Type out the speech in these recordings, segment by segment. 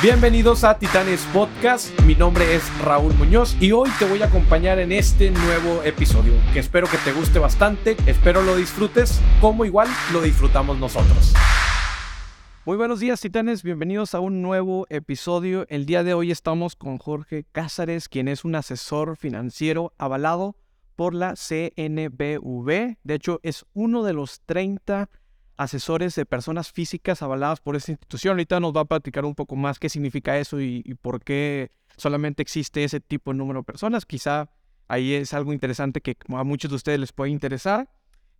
Bienvenidos a Titanes Podcast, mi nombre es Raúl Muñoz y hoy te voy a acompañar en este nuevo episodio que espero que te guste bastante, espero lo disfrutes como igual lo disfrutamos nosotros. Muy buenos días Titanes, bienvenidos a un nuevo episodio. El día de hoy estamos con Jorge Cázares, quien es un asesor financiero avalado por la CNBV. De hecho, es uno de los 30 asesores de personas físicas avaladas por esta institución. Ahorita nos va a platicar un poco más qué significa eso y, por qué solamente existe ese tipo de número de personas. Quizá ahí es algo interesante que a muchos de ustedes les puede interesar.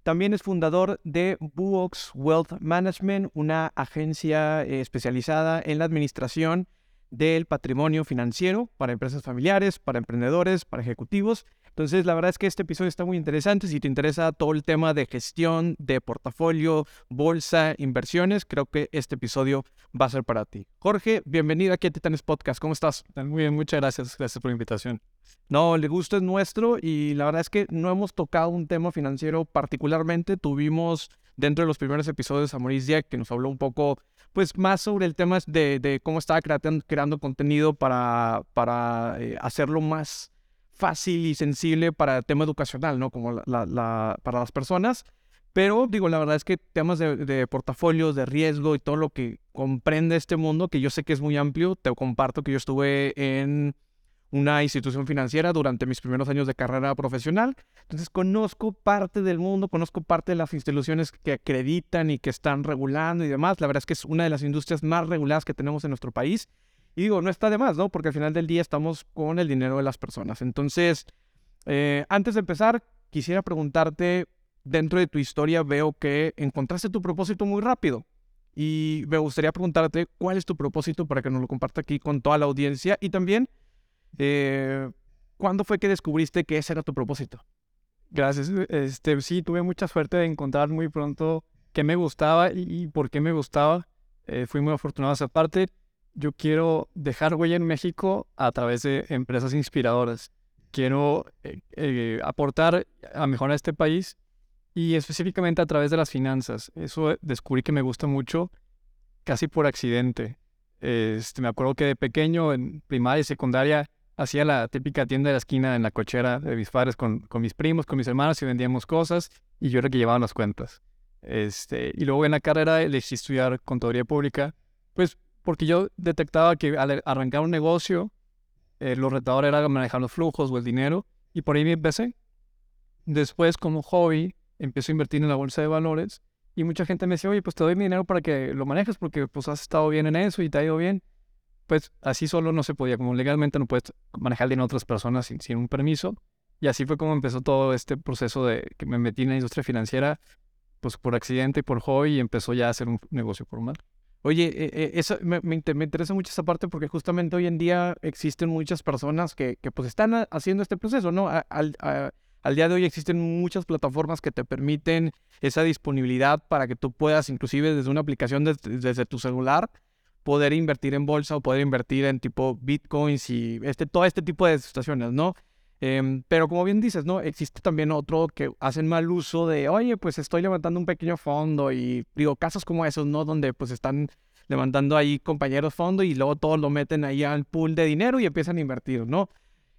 También es fundador de Buox Wealth Management, una agencia eh, especializada en la administración del patrimonio financiero para empresas familiares, para emprendedores, para ejecutivos entonces, la verdad es que este episodio está muy interesante. Si te interesa todo el tema de gestión, de portafolio, bolsa, inversiones, creo que este episodio va a ser para ti. Jorge, bienvenido aquí a Titanes Podcast. ¿Cómo estás? Muy bien, muchas gracias. Gracias por la invitación. No, el gusto es nuestro y la verdad es que no hemos tocado un tema financiero particularmente. Tuvimos dentro de los primeros episodios a Maurice Dieck, que nos habló un poco pues más sobre el tema de, cómo estaba creando, contenido para, para eh, hacerlo más fácil y sensible para el tema educacional, ¿no? Como la, para las personas. Pero digo, la verdad es que temas de, de, portafolios, de riesgo y todo lo que comprende este mundo, que yo sé que es muy amplio, te comparto que yo estuve en una institución financiera durante mis primeros años de carrera profesional. Entonces conozco parte del mundo, conozco parte de las instituciones que acreditan y que están regulando y demás. La verdad es que es una de las industrias más reguladas que tenemos en nuestro país. Y digo, no está de más, ¿no? Porque al final del día estamos con el dinero de las personas. Entonces, eh, antes de empezar, quisiera preguntarte, dentro de tu historia veo que encontraste tu propósito muy rápido. Y me gustaría preguntarte cuál es tu propósito para que nos lo comparta aquí con toda la audiencia. Y también, eh, ¿cuándo fue que descubriste que ese era tu propósito? Gracias. Este, sí, tuve mucha suerte de encontrar muy pronto qué me gustaba y, por qué me gustaba. Eh, fui muy afortunado esa parte yo quiero dejar huella en México a través de empresas inspiradoras. Quiero eh, eh, aportar a mejorar este país y específicamente a través de las finanzas. Eso descubrí que me gusta mucho casi por accidente. Este, me acuerdo que de pequeño, en primaria y secundaria, hacía la típica tienda de la esquina en la cochera de mis padres con, con mis primos, con mis hermanos y vendíamos cosas y yo era que llevaba las cuentas. Este, y luego en la carrera elegí estudiar contaduría pública, pues porque yo detectaba que al arrancar un negocio, eh, lo retador era manejar los flujos o el dinero, y por ahí me empecé. Después, como hobby, empecé a invertir en la bolsa de valores, y mucha gente me decía, oye, pues te doy mi dinero para que lo manejes, porque pues has estado bien en eso y te ha ido bien. Pues así solo no se podía, como legalmente no puedes manejar dinero a otras personas sin, sin un permiso. Y así fue como empezó todo este proceso de que me metí en la industria financiera, pues por accidente y por hobby, y empezó ya a ser un negocio formal. Oye, eh, eh, eso me, me, interesa mucho esa parte porque justamente hoy en día existen muchas personas que, que pues están haciendo este proceso, ¿no? al, al, día de hoy existen muchas plataformas que te permiten esa disponibilidad para que tú puedas, inclusive desde una aplicación desde tu celular, poder invertir en bolsa o poder invertir en tipo bitcoins y este, todo este tipo de situaciones, ¿no? Em, pero como bien dices, ¿no? Existe también otro que hacen mal uso de, oye, pues estoy levantando un pequeño fondo y digo, casos como esos, ¿no? Donde pues están levantando ahí compañeros fondo y luego todos lo meten ahí al pool de dinero y empiezan a invertir, ¿no?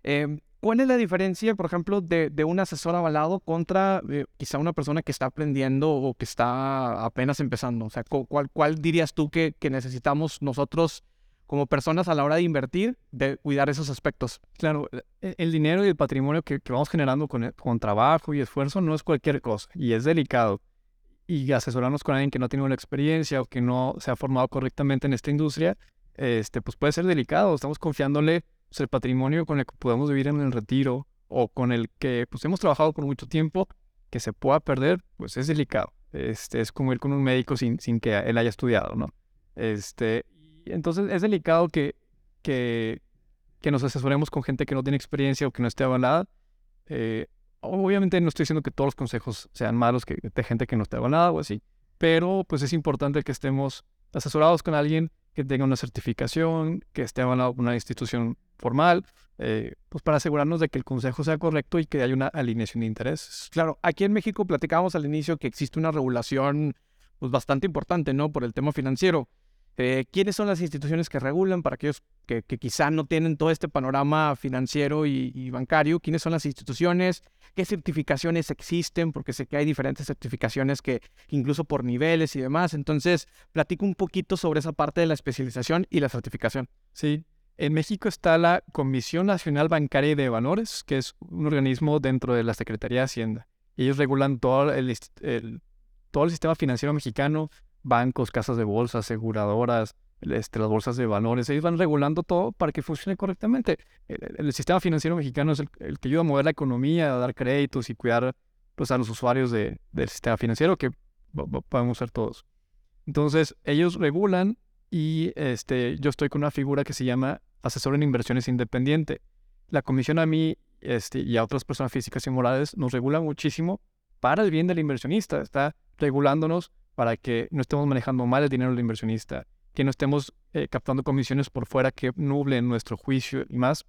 Em, ¿Cuál es la diferencia, por ejemplo, de, de un asesor avalado contra eh, quizá una persona que está aprendiendo o que está apenas empezando? O sea, ¿cuál, cuál dirías tú que, que necesitamos nosotros como personas a la hora de invertir, de cuidar esos aspectos. Claro, e, el dinero y el patrimonio que, vamos generando con, con, trabajo y esfuerzo no es cualquier cosa y es delicado. Y asesorarnos con alguien que no tiene una experiencia o que no se ha formado correctamente en esta industria, este, pues puede ser delicado. Estamos confiándole pues, el patrimonio con el que podemos vivir en el retiro o con el que pues, hemos trabajado por mucho tiempo, que se pueda perder, pues es delicado. Este, es como ir con un médico sin, sin que él haya estudiado, ¿no? Este, entonces es delicado que, que, que, nos asesoremos con gente que no tiene experiencia o que no esté avalada. Eh, obviamente no estoy diciendo que todos los consejos sean malos que de gente que no esté avalada o así, pero pues es importante que estemos asesorados con alguien que tenga una certificación, que esté avalado por una institución formal, eh, pues para asegurarnos de que el consejo sea correcto y que haya una alineación de intereses. Claro, aquí en México platicábamos al inicio que existe una regulación pues bastante importante, ¿no? Por el tema financiero. Eh, ¿Quiénes son las instituciones que regulan para aquellos que, quizá no tienen todo este panorama financiero y, bancario? ¿Quiénes son las instituciones? ¿Qué certificaciones existen? Porque sé que hay diferentes certificaciones que incluso por niveles y demás. Entonces, platico un poquito sobre esa parte de la especialización y la certificación. Sí, en México está la Comisión Nacional Bancaria y de Valores, que es un organismo dentro de la Secretaría de Hacienda. Ellos regulan todo el, todo el sistema financiero mexicano, bancos, casas de bolsa, aseguradoras, este, las bolsas de valores. Ellos van regulando todo para que funcione correctamente. El, sistema financiero mexicano es el, que ayuda a mover la economía, a dar créditos y cuidar pues, a los usuarios del sistema financiero, que podemos ser todos. Entonces, ellos regulan y este, yo estoy con una figura que se llama asesor en inversiones independiente. La comisión a mí este, y a otras personas físicas y morales nos regula muchísimo para el bien del inversionista. Está regulándonos para que no estemos manejando mal el dinero del inversionista, que no estemos eh, captando comisiones por fuera que nublen nuestro juicio y más.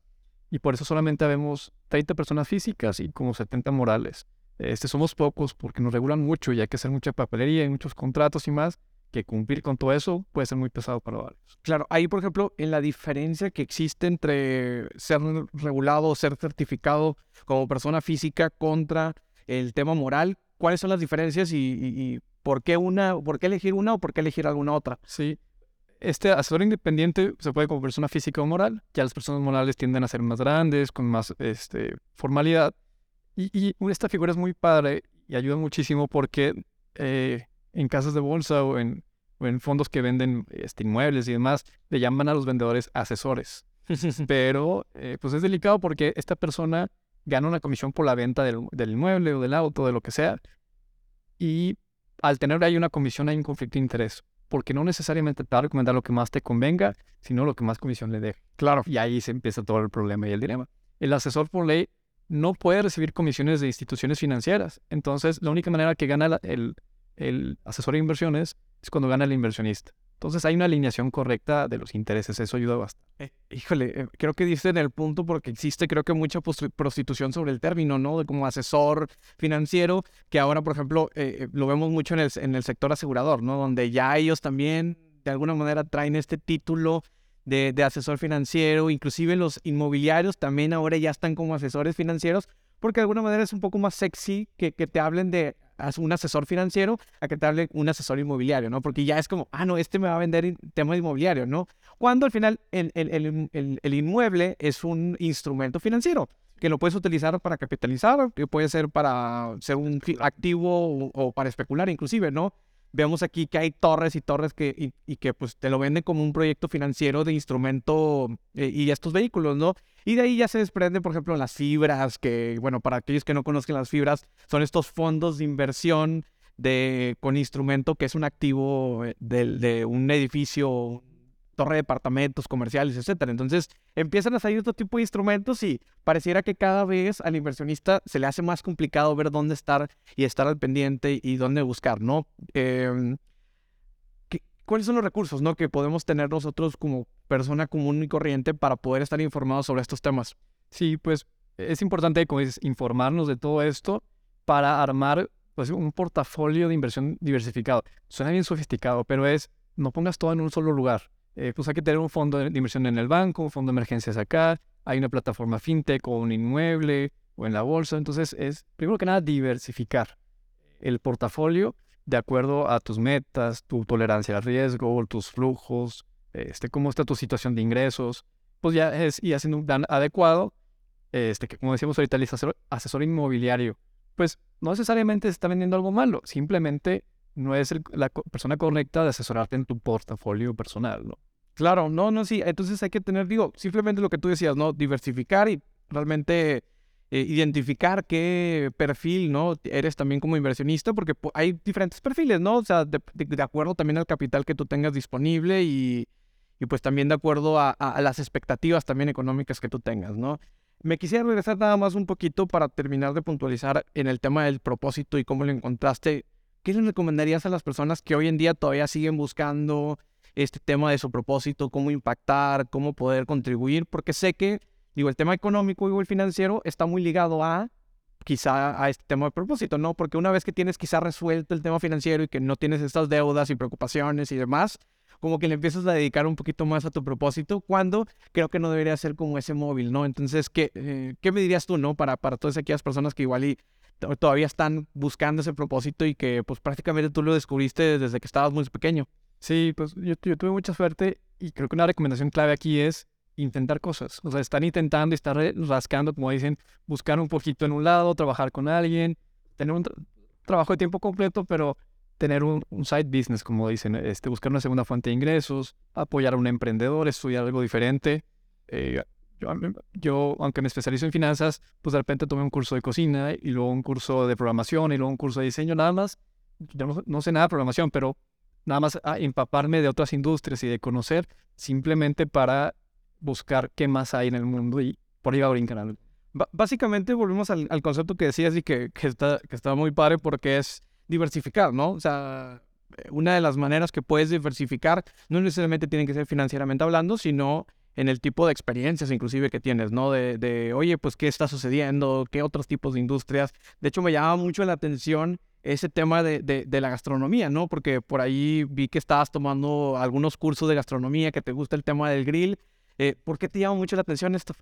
Y por eso solamente vemos 30 personas físicas y como 70 morales. Este, somos pocos porque nos regulan mucho y hay que hacer mucha papelería y muchos contratos y más que cumplir con todo eso puede ser muy pesado para varios. Claro, ahí por ejemplo, en la diferencia que existe entre ser regulado o ser certificado como persona física contra el tema moral, ¿cuáles son las diferencias y, por qué una, por qué elegir una o por qué elegir alguna otra? Sí. Este asesor independiente se puede como persona física o moral, ya las personas morales tienden a ser más grandes, con más este, formalidad. Y, y esta figura es muy padre y ayuda muchísimo porque eh, en casas de bolsa o en, en fondos que venden este, inmuebles y demás, le llaman a los vendedores asesores. Pero eh, pues es delicado porque esta persona gana una comisión por la venta del, del, inmueble o del auto, de lo que sea. Y al tener ahí una comisión hay un conflicto de interés. Porque no necesariamente te va a recomendar lo que más te convenga, sino lo que más comisión le dé. Claro. Y ahí se empieza todo el problema y el dilema. El asesor por ley no puede recibir comisiones de instituciones financieras. Entonces, la única manera que gana el, el asesor de inversiones es cuando gana el inversionista. Entonces hay una alineación correcta de los intereses, eso ayuda bastante. Eh, híjole, eh, creo que dice en el punto porque existe creo que mucha prostitución sobre el término, ¿no? De como asesor financiero, que ahora, por ejemplo, eh, lo vemos mucho en el, sector asegurador, ¿no? Donde ya ellos también de alguna manera traen este título de, asesor financiero, inclusive los inmobiliarios también ahora ya están como asesores financieros, porque de alguna manera es un poco más sexy que te hablen de un asesor financiero a que te hable un asesor inmobiliario, ¿no? Porque ya es como, ah, no, este me va a vender tema inmobiliario, ¿no? Cuando al final el, el, inmueble es un instrumento financiero que lo puedes utilizar para capitalizar, que puede ser para ser un activo o, o para especular inclusive, ¿no? Vemos aquí que hay torres y torres que, y, que pues te lo venden como un proyecto financiero de instrumento eh, y estos vehículos, ¿no? Y de ahí ya se desprende, por ejemplo, las fibras, que, bueno, para aquellos que no conozcan las fibras, son estos fondos de inversión de, con instrumento que es un activo eh, de un edificio, torre de departamentos comerciales, etcétera. Entonces empiezan a salir otro tipo de instrumentos y pareciera que cada vez al inversionista se le hace más complicado ver dónde estar y estar al pendiente y dónde buscar, ¿no? Em, ¿Cuáles son los recursos, ¿no? Que podemos tener nosotros como persona común y corriente para poder estar informados sobre estos temas. Sí, pues es importante como dices, informarnos de todo esto para armar pues, un portafolio de inversión diversificado. Suena bien sofisticado, pero es no pongas todo en un solo lugar. Eh, pues hay que tener un fondo de inversión en el banco, un fondo de emergencias acá, hay una plataforma fintech o un inmueble o en la bolsa. Entonces es, primero que nada, diversificar el portafolio de acuerdo a tus metas, tu tolerancia al riesgo, tus flujos, este, cómo está tu situación de ingresos. Pues ya es y haciendo un plan adecuado, este, que como decíamos ahorita, el asesor, asesor inmobiliario, pues no necesariamente se está vendiendo algo malo, simplemente no es la persona correcta de asesorarte en tu portafolio personal, ¿no? Claro, no, no, sí. Entonces hay que tener, digo, simplemente lo que tú decías, ¿no? Diversificar y realmente eh, identificar qué perfil, ¿no? Eres también como inversionista, porque hay diferentes perfiles, ¿no? O sea, de, acuerdo también al capital que tú tengas disponible y, y pues también de acuerdo a, a, las expectativas también económicas que tú tengas, ¿no? Me quisiera regresar nada más un poquito para terminar de puntualizar en el tema del propósito y cómo lo encontraste ¿qué le recomendarías a las personas que hoy en día todavía siguen buscando este tema de su propósito, cómo impactar, cómo poder contribuir? Porque sé que, digo, el tema económico y el financiero está muy ligado a quizá a este tema de propósito, ¿no? Porque una vez que tienes quizá resuelto el tema financiero y que no tienes estas deudas y preocupaciones y demás, como que le empiezas a dedicar un poquito más a tu propósito, cuando creo que no debería ser como ese móvil, ¿no? Entonces, ¿qué, eh, ¿qué me dirías tú, ¿no? Para, para todas aquellas personas que igual todavía están buscando ese propósito y que pues prácticamente tú lo descubriste desde que estabas muy pequeño. Sí, pues yo, tuve mucha suerte y creo que una recomendación clave aquí es intentar cosas. O sea, están intentando y estar rascando, como dicen, buscar un poquito en un lado, trabajar con alguien, tener un trabajo de tiempo completo, pero tener un, side business, como dicen, este, buscar una segunda fuente de ingresos, apoyar a un emprendedor, estudiar algo diferente. Eh, yo, aunque me especializo en finanzas, pues de repente tomé un curso de cocina y luego un curso de programación y luego un curso de diseño, nada más. Yo no, no sé nada de programación, pero nada más a empaparme de otras industrias y de conocer simplemente para buscar qué más hay en el mundo y por ahí va a brincar básicamente volvemos al, concepto que decías y que, que, está, que está muy padre porque es diversificar, ¿no? O sea, una de las maneras que puedes diversificar no necesariamente tiene que ser financieramente hablando, sino en el tipo de experiencias inclusive que tienes, ¿no? De, de, oye, pues, ¿qué está sucediendo? ¿Qué otros tipos de industrias? De hecho, me llama mucho la atención ese tema de, de, la gastronomía, ¿no? Porque por ahí vi que estabas tomando algunos cursos de gastronomía, que te gusta el tema del grill. Eh, ¿Por qué te llama mucho la atención esto?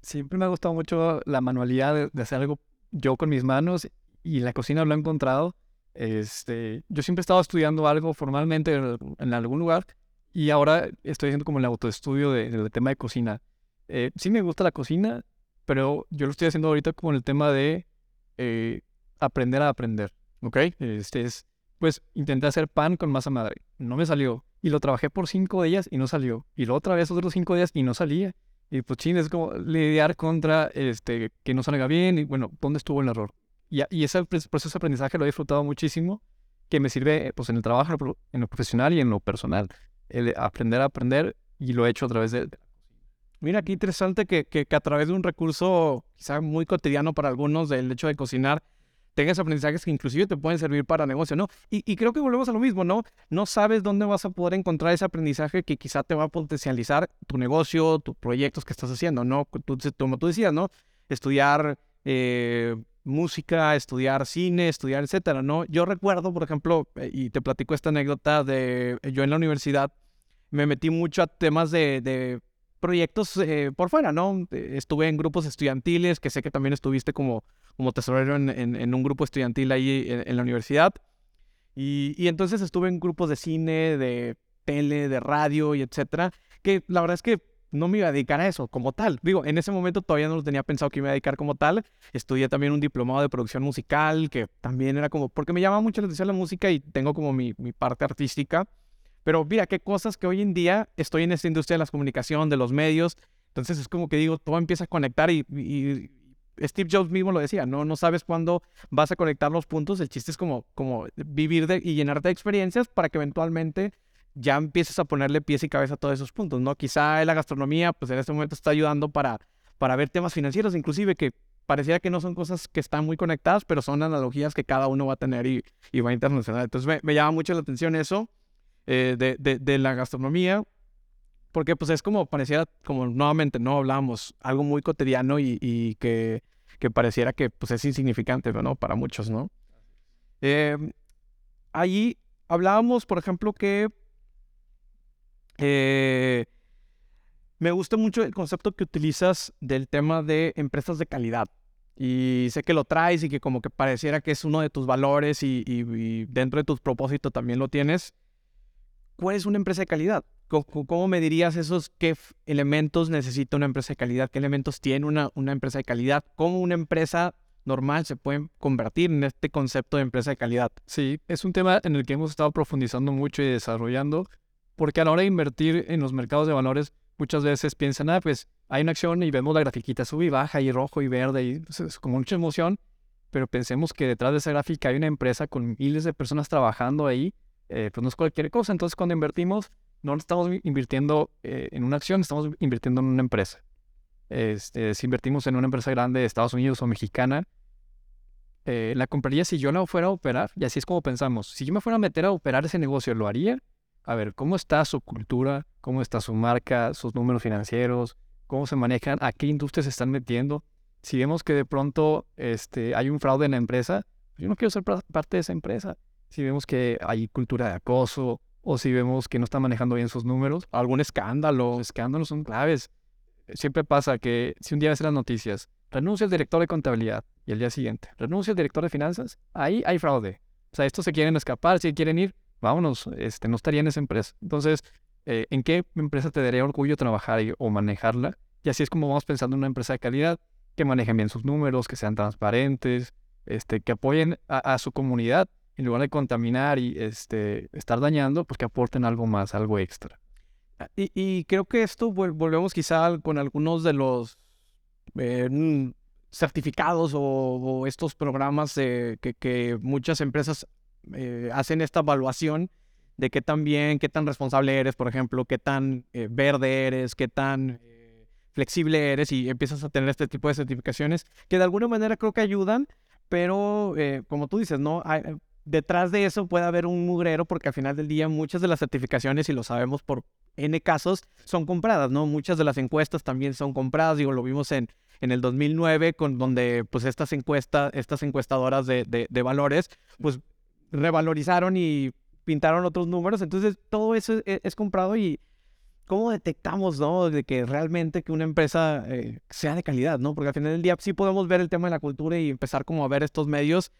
Siempre me ha gustado mucho la manualidad de, hacer algo yo con mis manos y la cocina lo he encontrado. Este, yo siempre he estado estudiando algo formalmente en, algún lugar y ahora estoy haciendo como el autoestudio del tema de cocina. Eh, sí me gusta la cocina, pero yo lo estoy haciendo ahorita como el tema de eh, aprender a aprender. ¿ok? Este es, pues intenté hacer pan con masa madre, no me salió. Y lo trabajé por cinco días y no salió. Y luego otra vez otros cinco días y no salía. Y pues ching, es como lidiar contra este, que no salga bien y bueno, ¿dónde estuvo el error? Y, y ese proceso de aprendizaje lo he disfrutado muchísimo, que me sirve pues en el trabajo, en lo profesional y en lo personal. El aprender a aprender y lo he hecho a través de... Mira, qué interesante que, que, a través de un recurso quizá muy cotidiano para algunos, del hecho de cocinar, tengas aprendizajes que inclusive te pueden servir para negocio, ¿no? Y, creo que volvemos a lo mismo, ¿no? No sabes dónde vas a poder encontrar ese aprendizaje que quizá te va a potencializar tu negocio, tus proyectos que estás haciendo, ¿no? Como tú decías, ¿no? Estudiar eh, música, estudiar cine, estudiar, etcétera, ¿no? Yo recuerdo, por ejemplo, eh, y te platico esta anécdota de yo en la universidad me metí mucho a temas de, proyectos eh, por fuera, ¿no? Estuve en grupos estudiantiles, que sé que también estuviste como como tesorero en, un grupo estudiantil ahí en, la universidad. Y, entonces estuve en grupos de cine, de tele, de radio y etcétera, que la verdad es que no me iba a dedicar a eso como tal. Digo, en ese momento todavía no lo tenía pensado que me iba a dedicar como tal. Estudié también un diplomado de producción musical, que también era como, porque me llama mucho la atención la música y tengo como mi, parte artística. Pero mira, qué cosas que hoy en día estoy en esta industria de las comunicaciones, de los medios. Entonces es como que digo, todo empieza a conectar y Steve Jobs mismo lo decía, no, no sabes cuándo vas a conectar los puntos, el chiste es como, como vivir de, y llenarte de experiencias para que eventualmente ya empieces a ponerle pies y cabeza a todos esos puntos, ¿no? Quizá la gastronomía, pues en este momento está ayudando para, para ver temas financieros, inclusive que pareciera que no son cosas que están muy conectadas, pero son analogías que cada uno va a tener y, y va a internacional. Entonces me, llama mucho la atención eso eh, de, de, de la gastronomía porque pues es como pareciera, como nuevamente no hablamos, algo muy cotidiano y, que, que, pareciera que pues es insignificante, ¿no? Para muchos, ¿no? Eh, allí hablábamos, por ejemplo, que eh, me gusta mucho el concepto que utilizas del tema de empresas de calidad. Y sé que lo traes y que como que pareciera que es uno de tus valores y, y dentro de tus propósitos también lo tienes. ¿Cuál es una empresa de calidad? ¿Cómo, me dirías esos qué elementos necesita una empresa de calidad? ¿Qué elementos tiene una, una empresa de calidad? ¿Cómo una empresa normal se puede convertir en este concepto de empresa de calidad? Sí, es un tema en el que hemos estado profundizando mucho y desarrollando, porque a la hora de invertir en los mercados de valores, muchas veces piensan, ah, pues hay una acción y vemos la grafiquita sube y baja y rojo y verde y pues, es como mucha emoción, pero pensemos que detrás de esa gráfica hay una empresa con miles de personas trabajando ahí, eh, pues no es cualquier cosa. Entonces, cuando invertimos, no estamos invirtiendo eh, en una acción, estamos invirtiendo en una empresa. Este, si invertimos en una empresa grande de Estados Unidos o mexicana, eh, la compraría si yo no fuera a operar. Y así es como pensamos. Si yo me fuera a meter a operar ese negocio, ¿lo haría? A ver, ¿cómo está su cultura? ¿Cómo está su marca? ¿Sus números financieros? ¿Cómo se manejan? ¿A qué industrias se están metiendo? Si vemos que de pronto este, hay un fraude en la empresa, yo no quiero ser parte de esa empresa. Si vemos que hay cultura de acoso, o si vemos que no está manejando bien sus números. Algún escándalo. Los escándalos son claves. Siempre pasa que si un día ves las noticias, renuncia el director de contabilidad y el día siguiente, renuncia el director de finanzas, ahí hay fraude. O sea, estos se quieren escapar, si quieren ir, vámonos, este, no estaría en esa empresa. Entonces, eh, ¿en qué empresa te daría orgullo trabajar o manejarla? Y así es como vamos pensando en una empresa de calidad, que manejen bien sus números, que sean transparentes, este, que apoyen a, su comunidad, en lugar de contaminar y este, estar dañando, pues que aporten algo más, algo extra. Ah, y, creo que esto volvemos quizá con algunos de los eh, mm, certificados o, estos programas que, muchas empresas eh, hacen esta evaluación de qué tan bien, qué tan responsable eres, por ejemplo, qué tan eh, verde eres, qué tan flexible eres y empiezas a tener este tipo de certificaciones que de alguna manera creo que ayudan, pero como tú dices, ¿no? Detrás de eso puede haber un mugrero porque al final del día muchas de las certificaciones, y lo sabemos por N casos, son compradas, ¿no? Muchas de las encuestas también son compradas, digo, lo vimos en, en el 2009, con donde pues estas encuestas, estas encuestadoras de, de, valores, pues revalorizaron y pintaron otros números, entonces todo eso es, es comprado y ¿cómo detectamos, no? De que realmente que una empresa eh, sea de calidad, ¿no? Porque al final del día sí podemos ver el tema de la cultura y empezar como a ver estos medios,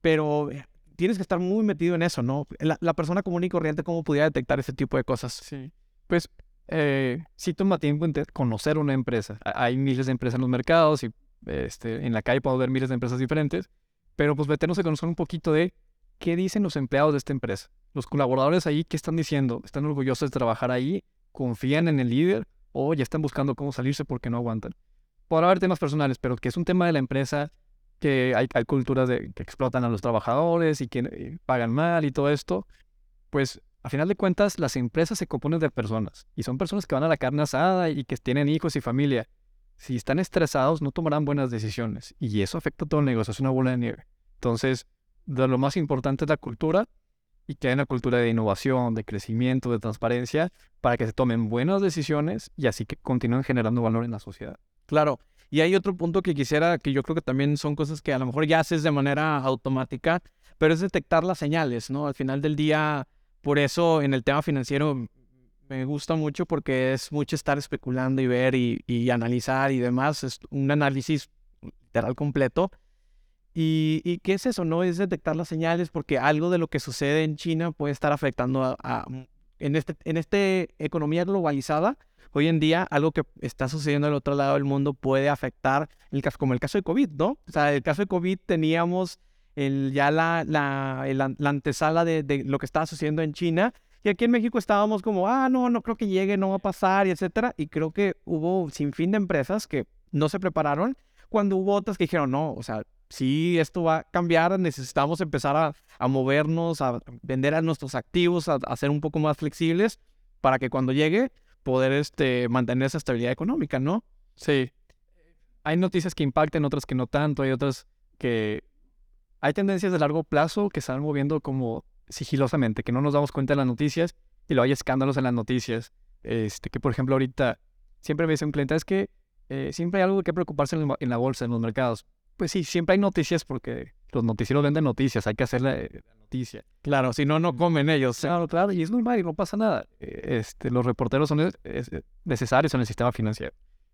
pero eh, tienes que estar muy metido en eso, ¿no? La, persona común y corriente, ¿cómo pudiera detectar ese tipo de cosas? Sí. Pues eh, sí toma tiempo conocer una empresa. Hay miles de empresas en los mercados y este, en la calle puedo ver miles de empresas diferentes, pero pues meternos a conocer un poquito de qué dicen los empleados de esta empresa. Los colaboradores ahí, ¿qué están diciendo? ¿Están orgullosos de trabajar ahí? ¿Confían en el líder? ¿O ya están buscando cómo salirse porque no aguantan? Podrá haber temas personales, pero que es un tema de la empresa, que hay, hay culturas de, que explotan a los trabajadores y que eh, pagan mal y todo esto, pues a final de cuentas las empresas se componen de personas y son personas que van a la carne asada y que tienen hijos y familia. Si están estresados no tomarán buenas decisiones y eso afecta a todo el negocio, es una bola de nieve. Entonces, de lo más importante es la cultura y que haya una cultura de innovación, de crecimiento, de transparencia, para que se tomen buenas decisiones y así que continúen generando valor en la sociedad. Claro, y hay otro punto que quisiera, que yo creo que también son cosas que a lo mejor ya haces de manera automática, pero es detectar las señales, ¿no? Al final del día, por eso en el tema financiero me gusta mucho porque es mucho estar especulando y ver y, analizar y demás. Es un análisis literal completo. Y, qué es eso? No es detectar las señales porque algo de lo que sucede en China puede estar afectando a, en, este, en esta economía globalizada hoy en día algo que está sucediendo al otro lado del mundo puede afectar, el caso, como el caso de COVID, ¿no? O sea, el caso de COVID teníamos el, ya la, la, la antesala de, lo que estaba sucediendo en China. Y aquí en México estábamos como, ah, no, no creo que llegue, no va a pasar, y etcétera. Y creo que hubo sin fin de empresas que no se prepararon, cuando hubo otras que dijeron, no, o sea, sí, esto va a cambiar, necesitamos empezar a, movernos, a vender nuestros activos, a, a, ser un poco más flexibles para que cuando llegue poder este, mantener esa estabilidad económica, ¿no? Sí. Hay noticias que impactan, otras que no tanto, hay otras que... Hay tendencias de largo plazo que se van moviendo como sigilosamente, que no nos damos cuenta de las noticias y luego hay escándalos en las noticias. Este, que por ejemplo ahorita siempre me dice un cliente, es que eh, siempre hay algo que preocuparse en, la bolsa, en los mercados. Pues sí, siempre hay noticias porque los noticieros venden noticias, hay que hacer la, eh, noticia. Claro, si no, no comen ellos. Claro, claro, y es normal y no pasa nada. E, este, los reporteros son necesarios en el sistema financiero.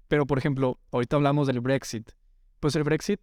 Pero, por ejemplo, ahorita hablamos del Brexit. Pues el Brexit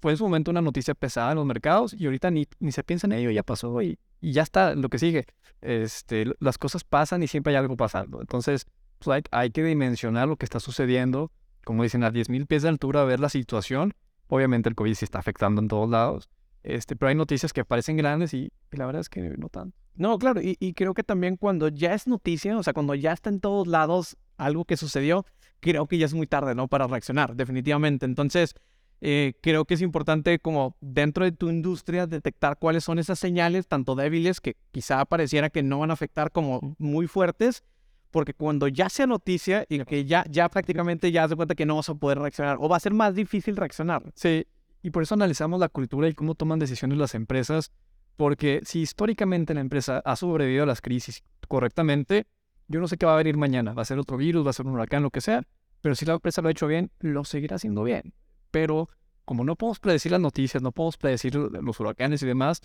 fue en su momento una noticia pesada en los mercados y ahorita ni, ni se piensa en ello, ya pasó y, y ya está lo que sigue. Este, las cosas pasan y siempre hay algo pasando. Entonces, pues hay, hay que dimensionar lo que está sucediendo, como dicen, a 10.000 pies de altura, ver la situación Obviamente el COVID sí está afectando en todos lados, este, pero hay noticias que parecen grandes y, la verdad es que no tanto. No, claro, y, creo que también cuando ya es noticia, o sea, cuando ya está en todos lados algo que sucedió, creo que ya es muy tarde, ¿no? Para reaccionar, definitivamente. Entonces, eh, creo que es importante como dentro de tu industria detectar cuáles son esas señales, tanto débiles que quizá pareciera que no van a afectar como muy fuertes, porque cuando ya sea noticia y que ya, ya prácticamente ya se cuenta que no vas a poder reaccionar o va a ser más difícil reaccionar. Sí, y por eso analizamos la cultura y cómo toman decisiones las empresas, porque si históricamente la empresa ha sobrevivido a las crisis correctamente, yo no sé qué va a venir mañana, va a ser otro virus, va a ser un huracán, lo que sea, pero si la empresa lo ha hecho bien, lo seguirá haciendo bien. Pero como no podemos predecir las noticias, no podemos predecir los huracanes y demás,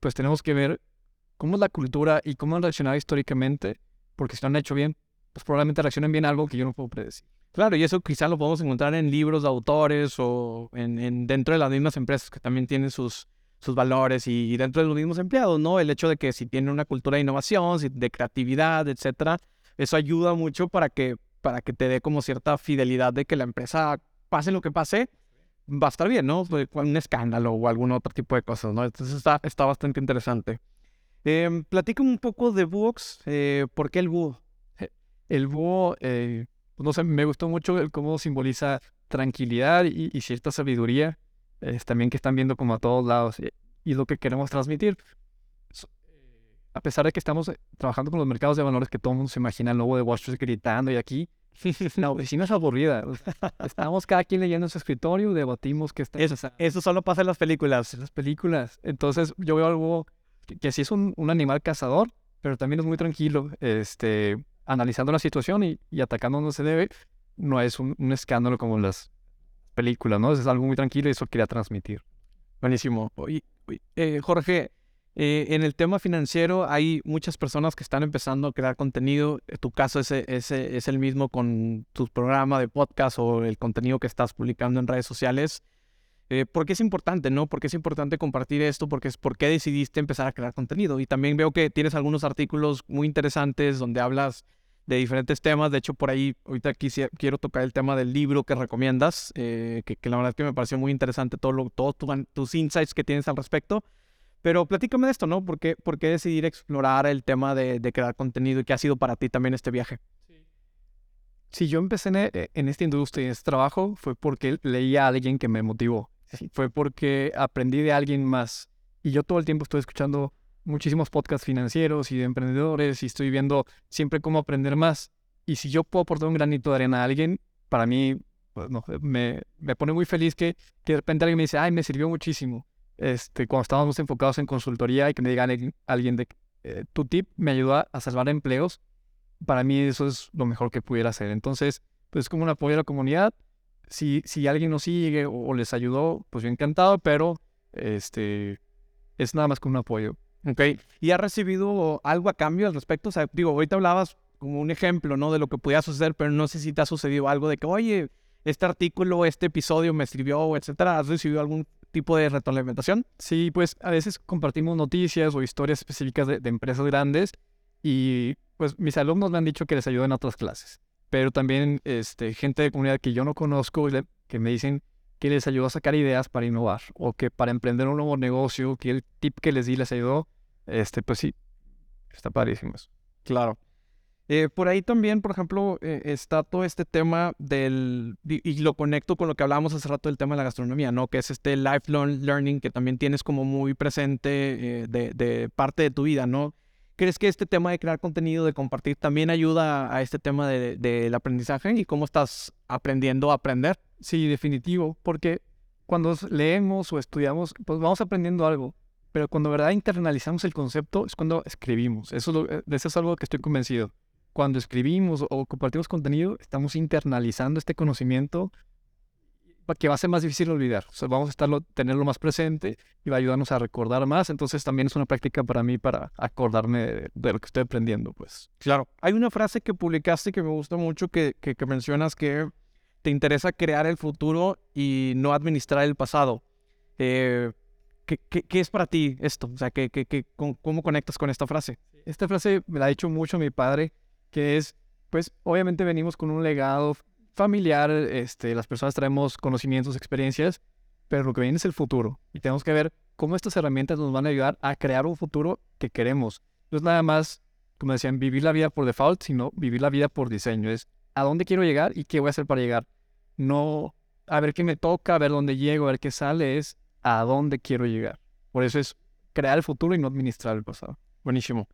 pues tenemos que ver cómo es la cultura y cómo han reaccionado históricamente, porque si lo han hecho bien, pues probablemente reaccionen bien a algo que yo no puedo predecir. Claro, y eso quizás lo podemos encontrar en libros de autores o en, en dentro de las mismas empresas que también tienen sus, valores y, dentro de los mismos empleados, ¿no? El hecho de que si tienen una cultura de innovación, de creatividad, etcétera, eso ayuda mucho para que, para que te dé como cierta fidelidad de que la empresa, pase lo que pase, va a estar bien, ¿no? Un escándalo o algún otro tipo de cosas, ¿no? Entonces está, está bastante interesante. Eh, un poco de Books. Eh, ¿Por qué el búho? El búho, eh, pues, no sé, me gustó mucho el cómo simboliza tranquilidad y, cierta sabiduría. También que están viendo como a todos lados y, lo que queremos transmitir. A pesar de que estamos eh, trabajando con los mercados de valores que todo el mundo se imagina el lobo de Wall Street gritando y aquí la oficina es aburrida. Estamos cada quien leyendo en su escritorio, debatimos que está... Eso, eso solo pasa en las películas. En las películas. Entonces yo veo algo que, sí es un, animal cazador, pero también es muy tranquilo, este, analizando la situación y, atacando donde se debe. No es un, escándalo como en las películas, ¿no? Es algo muy tranquilo y eso quería transmitir. Buenísimo. Eh, Jorge, eh, en el tema financiero hay muchas personas que están empezando a crear contenido. Tu caso es, es el mismo con tu programa de podcast o el contenido que estás publicando en redes sociales. Eh, ¿Por qué es importante, no? ¿Por qué es importante compartir esto? Porque es por qué decidiste empezar a crear contenido. Y también veo que tienes algunos artículos muy interesantes donde hablas de diferentes temas. De hecho, por ahí ahorita quisiera, quiero tocar el tema del libro que recomiendas, eh, que, la verdad es que me pareció muy interesante todo todos tus insights que tienes al respecto. Pero platícame de esto, ¿no? ¿Por qué, por qué decidir explorar el tema de, de, crear contenido y qué ha sido para ti también este viaje? Si yo empecé en, eh, en esta industria, en este trabajo, fue porque leía a alguien que me motivó fue porque aprendí de alguien más. Y yo todo el tiempo estoy escuchando muchísimos podcasts financieros y de emprendedores y estoy viendo siempre cómo aprender más. Y si yo puedo aportar un granito de arena a alguien, para mí pues, me, pone muy feliz que, que, de repente alguien me dice, ay, me sirvió muchísimo. Este, cuando estábamos enfocados en consultoría y que me diga alguien de eh, tu tip me ayudó a salvar empleos, para mí eso es lo mejor que pudiera hacer. Entonces, pues como un apoyo a la comunidad si, si alguien nos sigue o, les ayudó, pues yo encantado, pero este es nada más que un apoyo. Ok. ¿Y has recibido algo a cambio al respecto? O sea, digo, ahorita hablabas como un ejemplo, ¿no? De lo que podía suceder, pero no sé si te ha sucedido algo de que, oye, este artículo, este episodio me sirvió, etcétera. ¿Has recibido algún tipo de retroalimentación? Sí, pues a veces compartimos noticias o historias específicas de, de empresas grandes y pues mis alumnos me han dicho que les ayudan en otras clases pero también este, gente de comunidad que yo no conozco que me dicen que les ayudó a sacar ideas para innovar o que para emprender un nuevo negocio, que el tip que les di les ayudó, este, pues sí, está padrísimo eso. Claro. Eh, por ahí también, por ejemplo, eh, está todo este tema del, y, lo conecto con lo que hablábamos hace rato del tema de la gastronomía, ¿no? Que es este lifelong learning que también tienes como muy presente eh, de, de, parte de tu vida, ¿no? ¿Crees que este tema de crear contenido, de compartir, también ayuda a este tema del de, aprendizaje y cómo estás aprendiendo a aprender? Sí, definitivo, porque cuando leemos o estudiamos, pues vamos aprendiendo algo, pero cuando verdad internalizamos el concepto es cuando escribimos. Eso es, de eso es algo que estoy convencido. Cuando escribimos o compartimos contenido, estamos internalizando este conocimiento que va a ser más difícil olvidar. O sea, vamos a estarlo, tenerlo más presente y va a ayudarnos a recordar más. Entonces también es una práctica para mí para acordarme de, lo que estoy aprendiendo, pues. Claro. Hay una frase que publicaste que me gusta mucho que, que, mencionas que te interesa crear el futuro y no administrar el pasado. Eh, ¿qué, qué, es para ti esto? O sea, ¿qué, qué, cómo conectas con esta frase? Esta frase me la ha dicho mucho mi padre, que es, pues obviamente venimos con un legado familiar, este, las personas traemos conocimientos, experiencias, pero lo que viene es el futuro. Y tenemos que ver cómo estas herramientas nos van a ayudar a crear un futuro que queremos. No es nada más, como decían, vivir la vida por default, sino vivir la vida por diseño. Es a dónde quiero llegar y qué voy a hacer para llegar. No a ver qué me toca, a ver dónde llego, a ver qué sale, es a dónde quiero llegar. Por eso es crear el futuro y no administrar el pasado. Buenísimo.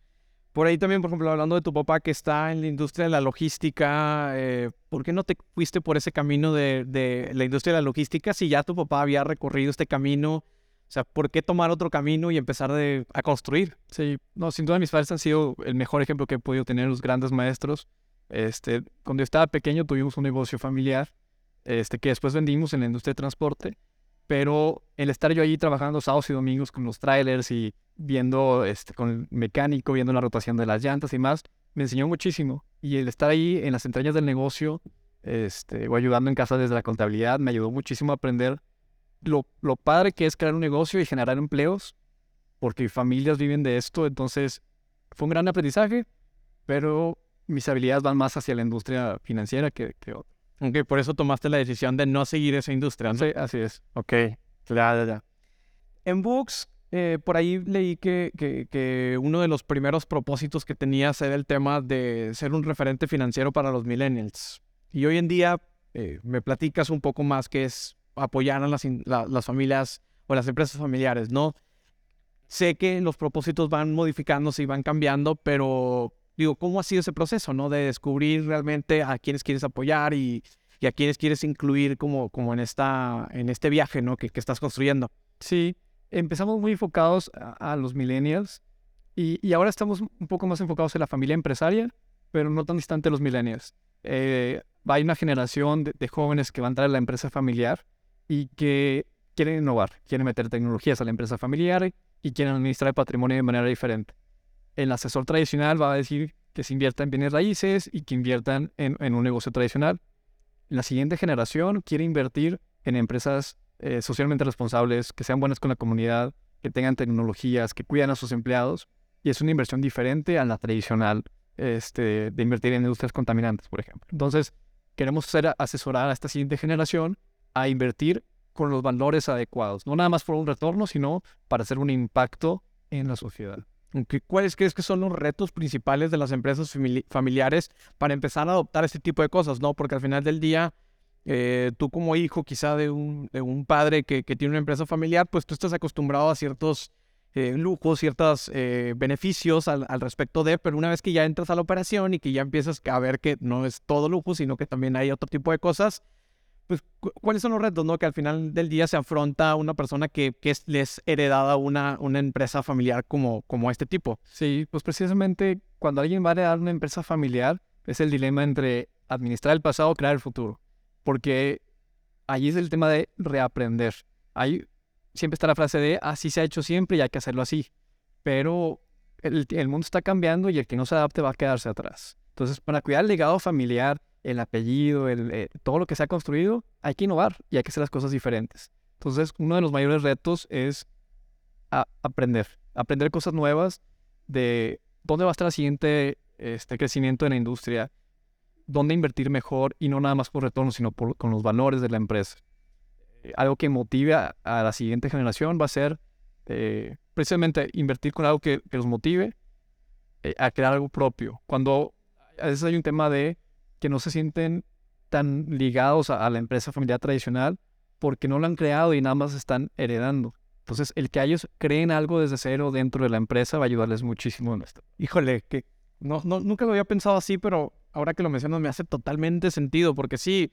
Por ahí también, por ejemplo, hablando de tu papá que está en la industria de la logística, eh, ¿por qué no te fuiste por ese camino de, la industria de la logística si ya tu papá había recorrido este camino? O sea, ¿por qué tomar otro camino y empezar a construir? Sí, no, sin duda mis padres han sido el mejor ejemplo que he podido tener, los grandes maestros. Este, cuando yo estaba pequeño tuvimos un negocio familiar este, que después vendimos en la industria de transporte, pero el estar yo allí trabajando sábados y domingos con los trailers y viendo este, con el mecánico, viendo la rotación de las llantas y más, me enseñó muchísimo. Y el estar ahí en las entrañas del negocio este, o ayudando en casa desde la contabilidad me ayudó muchísimo a aprender lo, lo padre que es crear un negocio y generar empleos, porque familias viven de esto. Entonces, fue un gran aprendizaje, pero mis habilidades van más hacia la industria financiera que, que otra. Ok, por eso tomaste la decisión de no seguir esa industria. ¿no? Sí, así es. Ok, claro, ya. En Books, eh, por ahí leí que, que, que uno de los primeros propósitos que tenías era el tema de ser un referente financiero para los millennials. Y hoy en día eh, me platicas un poco más que es apoyar a las, la- las familias o las empresas familiares, ¿no? Sé que los propósitos van modificándose y van cambiando, pero digo, ¿cómo ha sido ese proceso, no? De descubrir realmente a quienes quieres apoyar y, y a quienes quieres incluir como, como en, esta, en este viaje, ¿no? Que, que estás construyendo. Sí, empezamos muy enfocados a, los millennials y, ahora estamos un poco más enfocados en la familia empresaria, pero no tan distante de los millennials. Eh, hay una generación de, jóvenes que van a entrar a la empresa familiar y que quieren innovar, quieren meter tecnologías a la empresa familiar y quieren administrar el patrimonio de manera diferente. El asesor tradicional va a decir que se invierta en bienes raíces y que inviertan en un negocio tradicional. La siguiente generación quiere invertir en empresas eh, socialmente responsables, que sean buenas con la comunidad, que tengan tecnologías, que cuidan a sus empleados. Y es una inversión diferente a la tradicional este, de invertir en industrias contaminantes, por ejemplo. Entonces, queremos hacer, asesorar a esta siguiente generación a invertir con los valores adecuados, no nada más por un retorno, sino para hacer un impacto en la sociedad. ¿Cuáles crees que son los retos principales de las empresas famili- familiares para empezar a adoptar este tipo de cosas, no? Porque al final del día, eh, tú como hijo quizá de un, padre que, tiene una empresa familiar, pues tú estás acostumbrado a ciertos eh, lujos, ciertos eh, beneficios al, respecto de, pero una vez que ya entras a la operación y que ya empiezas a ver que no es todo lujo, sino que también hay otro tipo de cosas, pues cu- ¿cuáles son los retos, no? Que al final del día se afronta una persona que, que es, heredada una, una empresa familiar como, como este tipo. Sí, pues precisamente cuando alguien va a heredar una empresa familiar, es el dilema entre administrar el pasado o crear el futuro. Porque allí es el tema de reaprender. Ahí siempre está la frase de así se ha hecho siempre y hay que hacerlo así. Pero el, mundo está cambiando y el que no se adapte va a quedarse atrás. Entonces, para cuidar el legado familiar, el apellido, el, eh, todo lo que se ha construido, hay que innovar y hay que hacer las cosas diferentes. Entonces, uno de los mayores retos es aprender, aprender cosas nuevas de dónde va a estar el siguiente este, crecimiento en la industria, dónde invertir mejor y no nada más por retorno, sino con los valores de la empresa. Eh, algo que motive a, la siguiente generación va a ser eh, precisamente invertir con algo que, los motive eh, a crear algo propio. Cuando a veces hay un tema de que no se sienten tan ligados a, la empresa familiar tradicional porque no lo han creado y nada más están heredando. Entonces, el que ellos creen algo desde cero dentro de la empresa va a ayudarles muchísimo en esto. Híjole, que no, nunca lo había pensado así, pero ahora que lo mencionas me hace totalmente sentido, porque sí,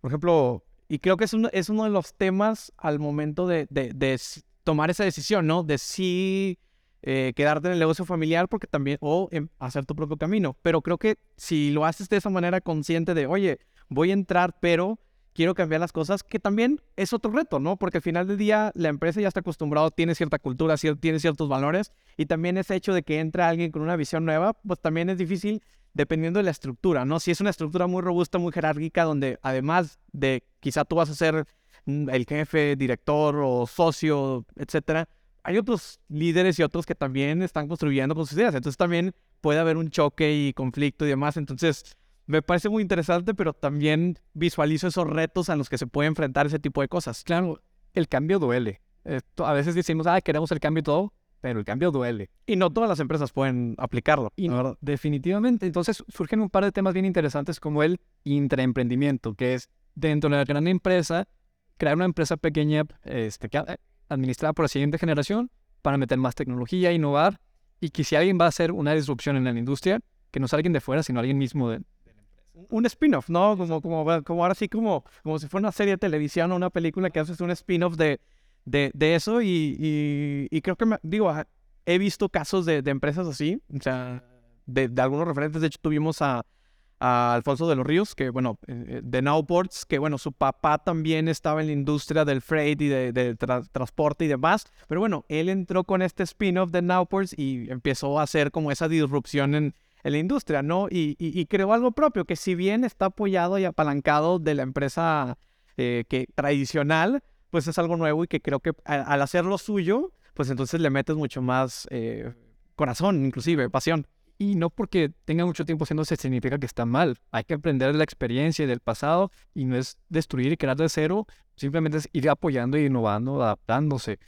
por ejemplo, y creo que es uno, es uno de los temas al momento de, de, tomar esa decisión, ¿no? De sí eh, quedarte en el negocio familiar, porque también, o em, hacer tu propio camino. Pero creo que si lo haces de esa manera consciente de, oye, voy a entrar, pero quiero cambiar las cosas, que también es otro reto, ¿no? Porque al final del día la empresa ya está acostumbrada, tiene cierta cultura, tiene ciertos valores, y también ese hecho de que entra alguien con una visión nueva, pues también es difícil dependiendo de la estructura, ¿no? Si es una estructura muy robusta, muy jerárquica, donde además de quizá tú vas a ser mm, el jefe, director o socio, etcétera, hay otros líderes y otros que también están construyendo con sus ideas. Entonces también puede haber un choque y conflicto y demás. Entonces me parece muy interesante, pero también visualizo esos retos a los que se puede enfrentar ese tipo de cosas. Claro, el cambio duele. A veces decimos, ah, queremos el cambio y todo, pero el cambio duele. Y no todas las empresas pueden aplicarlo. Y verdad. definitivamente, entonces surgen un par de temas bien interesantes como el intraemprendimiento, que es dentro de la gran empresa, crear una empresa pequeña este, eh, administrada por la siguiente generación para meter más tecnología, innovar, y que si alguien va a hacer una disrupción en la industria, que no sea alguien de fuera, sino alguien mismo de... un spin-off, ¿no? Como, como, como ahora sí, como, como si fuera una serie de televisión o una película que haces un spin-off de, de, eso y, y, y creo que, digo, he visto casos de, empresas así, o sea, de, algunos referentes, de hecho tuvimos a, Alfonso de los Ríos, que bueno, eh, eh, de Nowports, que bueno, su papá también estaba en la industria del freight y de, transporte y demás, pero bueno, él entró con este spin-off de Nowports y empezó a hacer como esa disrupción en, la industria, ¿no? Y, creó algo propio, que si bien está apoyado y apalancado de la empresa eh, que, tradicional, pues es algo nuevo y que creo que al, hacerlo suyo, pues entonces le metes mucho más corazón, inclusive, pasión. Y no porque tenga mucho tiempo haciéndose significa que está mal. Hay que aprender de la experiencia y del pasado y no es destruir y crear de cero, simplemente es ir apoyando y innovando, adaptándose.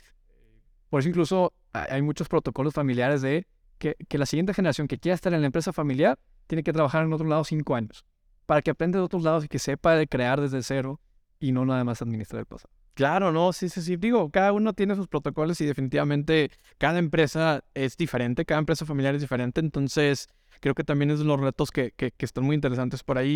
Por eso incluso hay muchos protocolos familiares de que, que la siguiente generación que quiera estar en la empresa familiar tiene que trabajar en otro lado cinco años para que aprenda de otros lados y que sepa de crear desde cero y no nada más administrar el pasado. Claro, no, sí, sí, sí. Digo, cada uno tiene sus protocolos y definitivamente cada empresa es diferente, cada empresa familiar es diferente. Entonces, creo que también es de los retos que, que, están muy interesantes por ahí.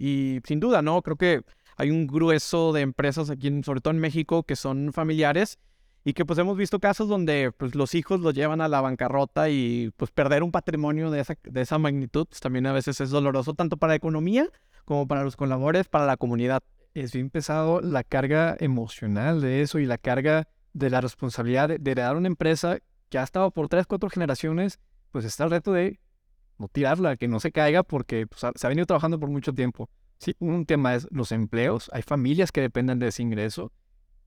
Y, sin duda, ¿no? Creo que hay un grueso de empresas aquí, sobre todo en México, que son familiares y que pues hemos visto casos donde pues los hijos los llevan a la bancarrota y pues perder un patrimonio de esa, de esa magnitud pues, también a veces es doloroso tanto para la economía como para los colaboradores, para la comunidad es bien pesado la carga emocional de eso y la carga de la responsabilidad de, heredar una empresa que ha estado por tres, cuatro generaciones, pues está el reto de no tirarla, que no se caiga porque pues, se ha venido trabajando por mucho tiempo. Sí, un tema es los empleos, hay familias que dependen de ese ingreso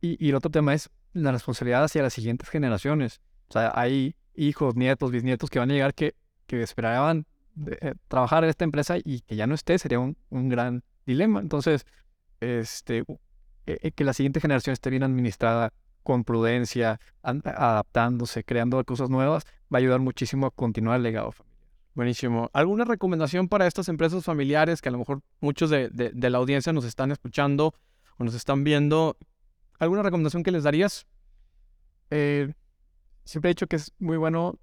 y, el otro tema es la responsabilidad hacia las siguientes generaciones. O sea, hay hijos, nietos, bisnietos que van a llegar que, que esperaban eh, trabajar en esta empresa y que ya no esté, sería un, un gran dilema. Entonces, este, e, e, que la siguiente generación esté bien administrada, con prudencia, adaptándose, creando cosas nuevas, va a ayudar muchísimo a continuar el legado familiar. Buenísimo. ¿Alguna recomendación para estas empresas familiares que a lo mejor muchos de, la audiencia nos están escuchando o nos están viendo? ¿Alguna recomendación que les darías? Eh, siempre he dicho que es muy bueno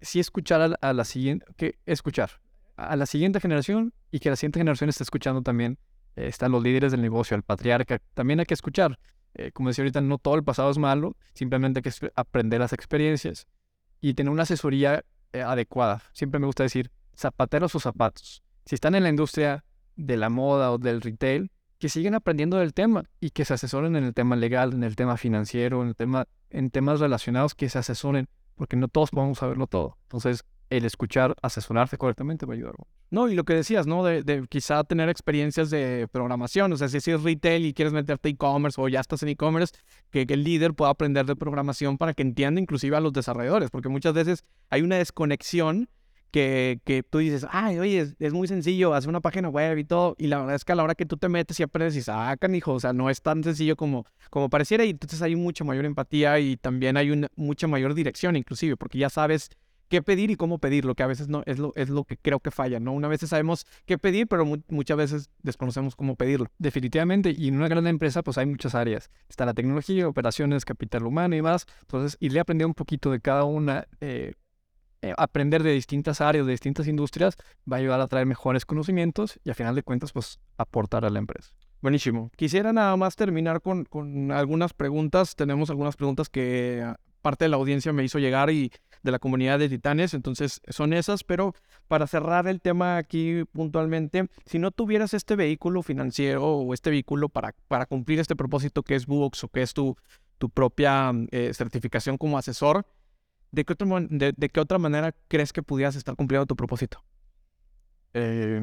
sí escuchar a, a la siguiente, que escuchar a la siguiente generación y que la siguiente generación esté escuchando también están los líderes del negocio, el patriarca. También hay que escuchar. Eh, como decía ahorita, no todo el pasado es malo, simplemente hay que aprender las experiencias y tener una asesoría eh, adecuada. Siempre me gusta decir, zapateros o zapatos. Si están en la industria de la moda o del retail, que siguen aprendiendo del tema y que se asesoren en el tema legal, en el tema financiero, en, en temas relacionados, que se asesoren, porque no todos podemos saberlo todo. Entonces, el escuchar, asesorarse correctamente va a ayudar. No, y lo que decías, ¿no? De, quizá tener experiencias de programación, o sea, si es retail y quieres meterte e-commerce o ya estás en e-commerce, que, el líder pueda aprender de programación para que entienda inclusive a los desarrolladores, porque muchas veces hay una desconexión que, que tú dices, ay, oye, es, muy sencillo, hacer una página web y todo, y la verdad es que a la hora que tú te metes y aprendes y sacan, hijo, o sea, no es tan sencillo como, como pareciera, y entonces hay mucha mayor empatía y también hay una, mucha mayor dirección inclusive, porque ya sabes qué pedir y cómo pedirlo, que a veces no es lo, es lo que creo que falla, ¿no? Una vez sabemos qué pedir, pero muchas veces desconocemos cómo pedirlo. Definitivamente, y en una gran empresa pues hay muchas áreas. Está la tecnología, operaciones, capital humano y más. Entonces, irle aprendiendo un poquito de cada una, eh, eh, aprender de distintas áreas, de distintas industrias, va a ayudar a traer mejores conocimientos y a final de cuentas pues aportar a la empresa. Buenísimo. Quisiera nada más terminar con, con algunas preguntas. Tenemos algunas preguntas que parte de la audiencia me hizo llegar y de la comunidad de titanes, entonces son esas, pero para cerrar el tema aquí puntualmente, si no tuvieras este vehículo financiero o este vehículo para, para cumplir este propósito que es Books o que es tu, tu propia eh, certificación como asesor, ¿de qué, otra, de, qué otra manera crees que pudieras estar cumpliendo tu propósito? Eh,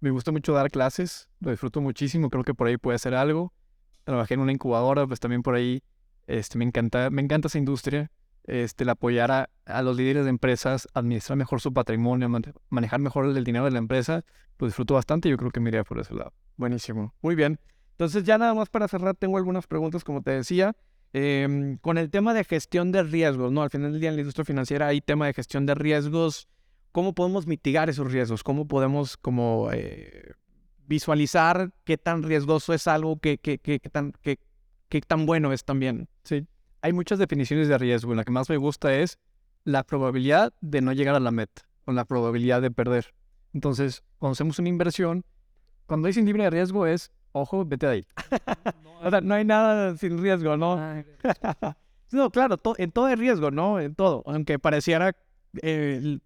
me gusta mucho dar clases, lo disfruto muchísimo, creo que por ahí puede ser algo. Trabajé en una incubadora, pues también por ahí este, me, encanta, me encanta esa industria este, el apoyar a, los líderes de empresas, administrar mejor su patrimonio, manejar mejor el, dinero de la empresa, lo disfruto bastante y yo creo que me por ese lado. Buenísimo, muy bien. Entonces ya nada más para cerrar, tengo algunas preguntas, como te decía. Em, con el tema de gestión de riesgos, ¿no? Al final del día en la industria financiera hay tema de gestión de riesgos. ¿Cómo podemos mitigar esos riesgos? ¿Cómo podemos como eh, visualizar qué tan riesgoso es algo, qué, qué, qué, tan, qué, qué tan bueno es también? Sí hay muchas definiciones de riesgo. La que más me gusta es la probabilidad de no llegar a la meta o la probabilidad de perder. Entonces, cuando hacemos una inversión, cuando dicen libre de riesgo es, ojo, vete de ahí. o sea, no hay nada sin riesgo, ¿no? no, claro, en todo hay riesgo, ¿no? En todo. Aunque pareciera,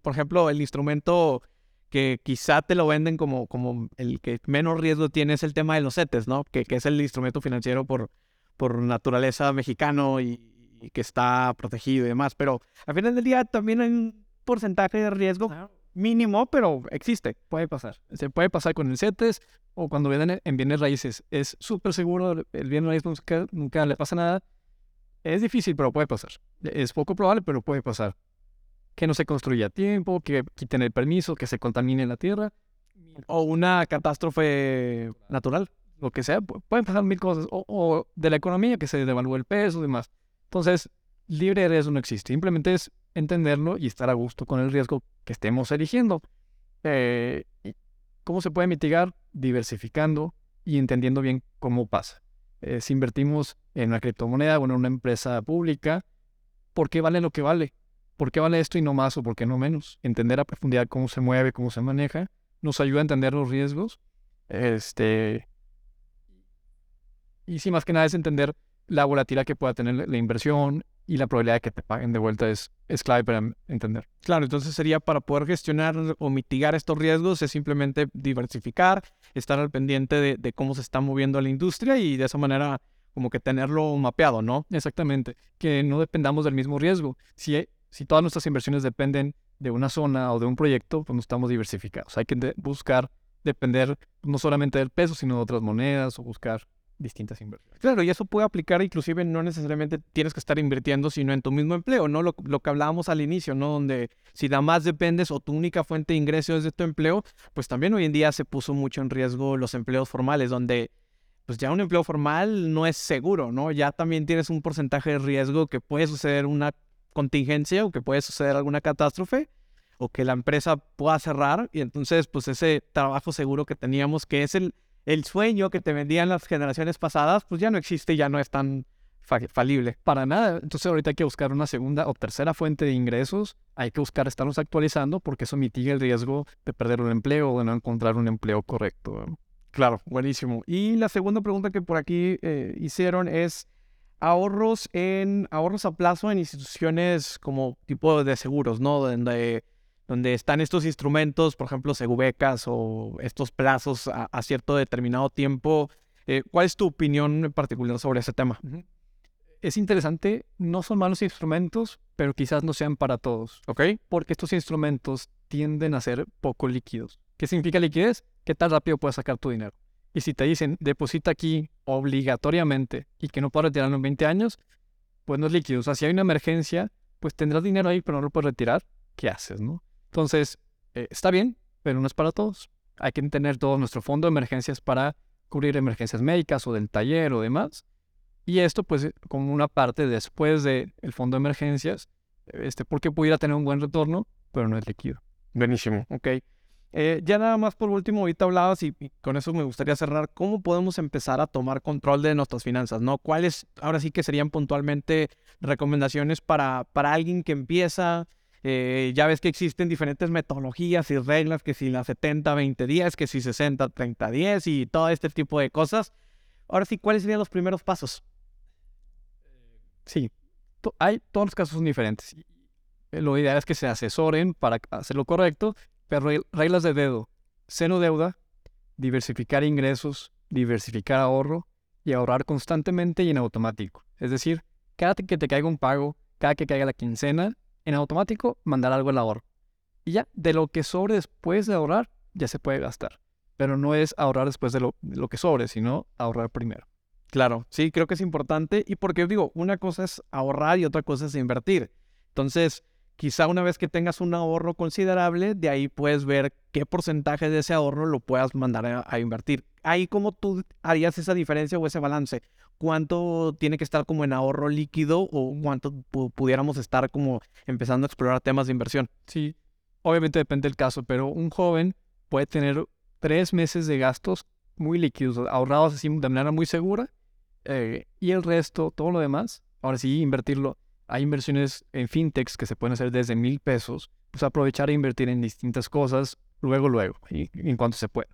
por ejemplo, el instrumento que quizá te lo venden como, como el que menos riesgo tiene es el tema de los CETES, ¿no? Que, que es el instrumento financiero por, por naturaleza mexicano y, y, que está protegido y demás. Pero al final del día también hay un porcentaje de riesgo mínimo, pero existe. Puede pasar. Se puede pasar con el CETES o cuando vienen en bienes raíces. Es súper seguro, el bien raíz nunca, nunca le pasa nada. Es difícil, pero puede pasar. Es poco probable, pero puede pasar. Que no se construya a tiempo, que quiten el permiso, que se contamine la tierra. O una catástrofe natural, lo que sea. Pueden pasar mil cosas. O, o de la economía, que se devalúe el peso y demás. Entonces, libre riesgo no existe. Simplemente es entenderlo y estar a gusto con el riesgo que estemos eligiendo. Eh, ¿Cómo se puede mitigar? Diversificando y entendiendo bien cómo pasa. Eh, si invertimos en una criptomoneda o en una empresa pública, ¿por qué vale lo que vale? ¿Por qué vale esto y no más o por qué no menos? Entender a profundidad cómo se mueve, cómo se maneja, nos ayuda a entender los riesgos. Este, y sí, más que nada es entender la volatilidad que pueda tener la inversión, y la probabilidad de que te paguen de vuelta es, es clave para entender. Claro, entonces sería para poder gestionar o mitigar estos riesgos es simplemente diversificar, estar al pendiente de, cómo se está moviendo la industria y de esa manera como que tenerlo mapeado, ¿no? Exactamente, que no dependamos del mismo riesgo. Si, si todas nuestras inversiones dependen de una zona o de un proyecto, pues no estamos diversificados. Hay que buscar depender no solamente del peso, sino de otras monedas o buscar distintas inversiones. Claro, y eso puede aplicar inclusive no necesariamente tienes que estar invirtiendo, sino en tu mismo empleo, ¿no? Lo, lo, que hablábamos al inicio, ¿no? Donde si nada más dependes o tu única fuente de ingreso es de tu empleo, pues también hoy en día se puso mucho en riesgo los empleos formales, donde pues ya un empleo formal no es seguro, ¿no? Ya también tienes un porcentaje de riesgo que puede suceder una contingencia o que puede suceder alguna catástrofe o que la empresa pueda cerrar y entonces pues ese trabajo seguro que teníamos que es el el sueño que te vendían las generaciones pasadas, pues ya no existe, ya no es tan falible. Para nada. Entonces ahorita hay que buscar una segunda o tercera fuente de ingresos. Hay que buscar estarnos actualizando porque eso mitiga el riesgo de perder un empleo o de no encontrar un empleo correcto. Claro, buenísimo. Y la segunda pregunta que por aquí eh, hicieron es ahorros en ahorros a plazo en instituciones como tipo de seguros, ¿no? Donde donde están estos instrumentos, por ejemplo, segubecas o estos plazos a, cierto determinado tiempo. Eh, ¿Cuál es tu opinión en particular sobre ese tema? Es interesante, no son malos instrumentos, pero quizás no sean para todos. ¿Ok? Porque estos instrumentos tienden a ser poco líquidos. ¿Qué significa liquidez? ¿Qué tan rápido puedes sacar tu dinero? Y si te dicen, deposita aquí obligatoriamente y que no puedes retirarlo en 20 años, pues no es líquido. O sea, si hay una emergencia, pues tendrás dinero ahí, pero no lo puedes retirar. ¿Qué haces, no? Entonces, eh, está bien, pero no es para todos. Hay que tener todo nuestro fondo de emergencias para cubrir emergencias médicas o del taller o demás. Y esto, pues, como una parte después del fondo de emergencias, este, porque pudiera tener un buen retorno, pero no es líquido. Buenísimo, ok. Eh, ya nada más por último, ahorita hablabas y, y, con eso me gustaría cerrar, ¿cómo podemos empezar a tomar control de nuestras finanzas? ¿no? ¿Cuáles ahora sí que serían puntualmente recomendaciones para, para alguien que empieza, eh, ya ves que existen diferentes metodologías y reglas, que si la 70-20-10, que si 60-30-10 y todo este tipo de cosas. Ahora sí, ¿cuáles serían los primeros pasos? Sí, hay, todos los casos son diferentes. Lo ideal es que se asesoren para hacer lo correcto, pero reglas de dedo, cero deuda, diversificar ingresos, diversificar ahorro y ahorrar constantemente y en automático. Es decir, cada que te caiga un pago, cada que caiga la quincena, en automático mandar algo al ahorro. Y ya, de lo que sobre después de ahorrar, ya se puede gastar. Pero no es ahorrar después de lo, lo que sobre, sino ahorrar primero. Claro, sí, creo que es importante. Y porque digo, una cosa es ahorrar y otra cosa es invertir. Entonces, quizá una vez que tengas un ahorro considerable, de ahí puedes ver qué porcentaje de ese ahorro lo puedas mandar a, a invertir. Ahí cómo tú harías esa diferencia o ese balance cuánto tiene que estar como en ahorro líquido o cuánto pudiéramos estar como empezando a explorar temas de inversión. Sí, obviamente depende del caso, pero un joven puede tener tres meses de gastos muy líquidos, ahorrados así de manera muy segura, eh, y el resto, todo lo demás, ahora sí, invertirlo. Hay inversiones en fintechs que se pueden hacer desde mil pesos, pues aprovechar e invertir en distintas cosas luego, luego, en cuanto se pueda.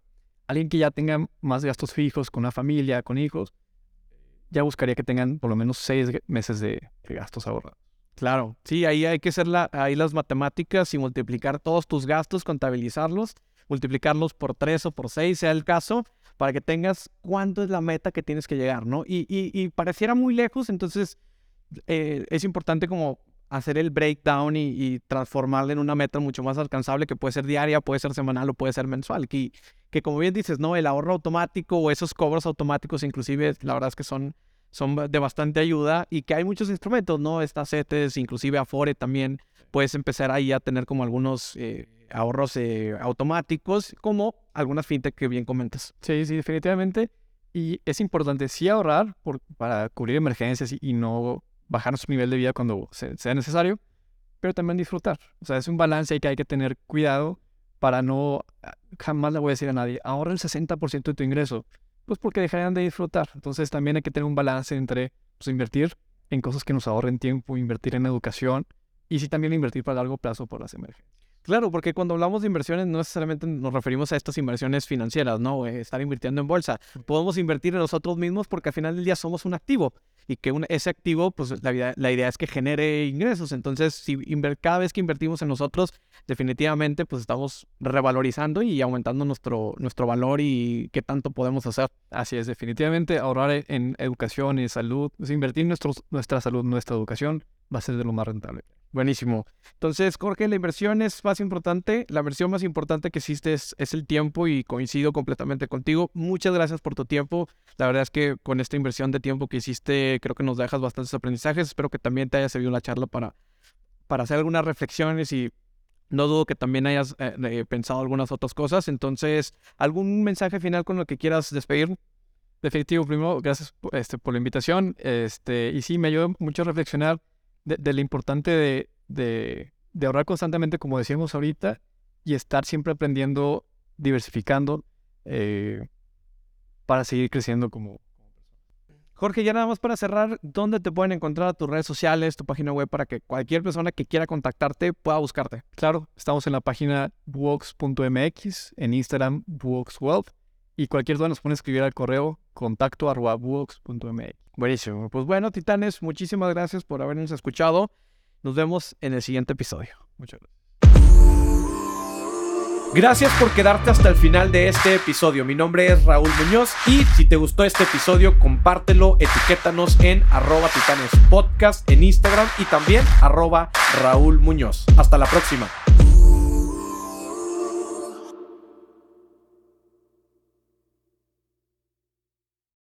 Alguien que ya tenga más gastos fijos con una familia, con hijos, ya buscaría que tengan por lo menos seis meses de, gastos ahorrados. Claro, sí, ahí hay que hacer ahí las matemáticas y multiplicar todos tus gastos, contabilizarlos, multiplicarlos por tres o por seis, sea el caso, para que tengas cuánto es la meta que tienes que llegar, ¿no? Y, y, y pareciera muy lejos, entonces eh, es importante como hacer el breakdown y, y, transformarla en una meta mucho más alcanzable que puede ser diaria, puede ser semanal o puede ser mensual. Que, que como bien dices, ¿no? El ahorro automático o esos cobros automáticos inclusive, la verdad es que son, son de bastante ayuda y que hay muchos instrumentos, ¿no? Estas CETES, inclusive Afore también, puedes empezar ahí a tener como algunos eh, ahorros eh, automáticos, como algunas fintech que bien comentas. Sí, sí, definitivamente. Y es importante sí ahorrar por, para cubrir emergencias y, y no bajar su nivel de vida cuando sea necesario, pero también disfrutar. O sea, es un balance que hay que tener cuidado para no, ah, jamás le voy a decir a nadie, ahorra el 60% de tu ingreso, pues porque dejarían de disfrutar. Entonces también hay que tener un balance entre pues, invertir en cosas que nos ahorren tiempo, invertir en educación y sí también invertir para largo plazo por las emergencias. Claro, porque cuando hablamos de inversiones no necesariamente nos referimos a estas inversiones financieras, ¿no? Estar invirtiendo en bolsa. Podemos invertir en nosotros mismos porque al final del día somos un activo y que un, ese activo, pues la, vida, la, idea es que genere ingresos. Entonces, si cada vez que invertimos en nosotros, definitivamente, pues estamos revalorizando y aumentando nuestro, nuestro valor y qué tanto podemos hacer. Así es, definitivamente ahorrar en educación y salud, pues invertir en nuestra salud, nuestra educación, va a ser de lo más rentable. Buenísimo. Entonces, Jorge, la inversión es más importante. La inversión más importante que existe es, el tiempo y coincido completamente contigo. Muchas gracias por tu tiempo. La verdad es que con esta inversión de tiempo que hiciste, creo que nos dejas bastantes aprendizajes. Espero que también te haya servido la charla para, para hacer algunas reflexiones y no dudo que también hayas eh, pensado algunas otras cosas. Entonces, ¿algún mensaje final con lo que quieras despedir? Definitivo, primero, gracias este, por la invitación. Este, y sí, me ayudó mucho a reflexionar de, de lo importante de, de, de, ahorrar constantemente, como decíamos ahorita, y estar siempre aprendiendo, diversificando, eh, para seguir creciendo como, Jorge, ya nada más para cerrar, ¿dónde te pueden encontrar tus redes sociales, tu página web para que cualquier persona que quiera contactarte pueda buscarte? Claro, estamos en la página buox.mx, en Instagram buoxwealth y cualquier duda nos puede escribir al correo contacto. Buenísimo. Pues bueno, titanes, muchísimas gracias por habernos escuchado. Nos vemos en el siguiente episodio. Muchas gracias. Gracias por quedarte hasta el final de este episodio. Mi nombre es Raúl Muñoz y si te gustó este episodio, compártelo, etiquétanos en arroba titanes podcast en Instagram y también arroba Raúl. Hasta la próxima.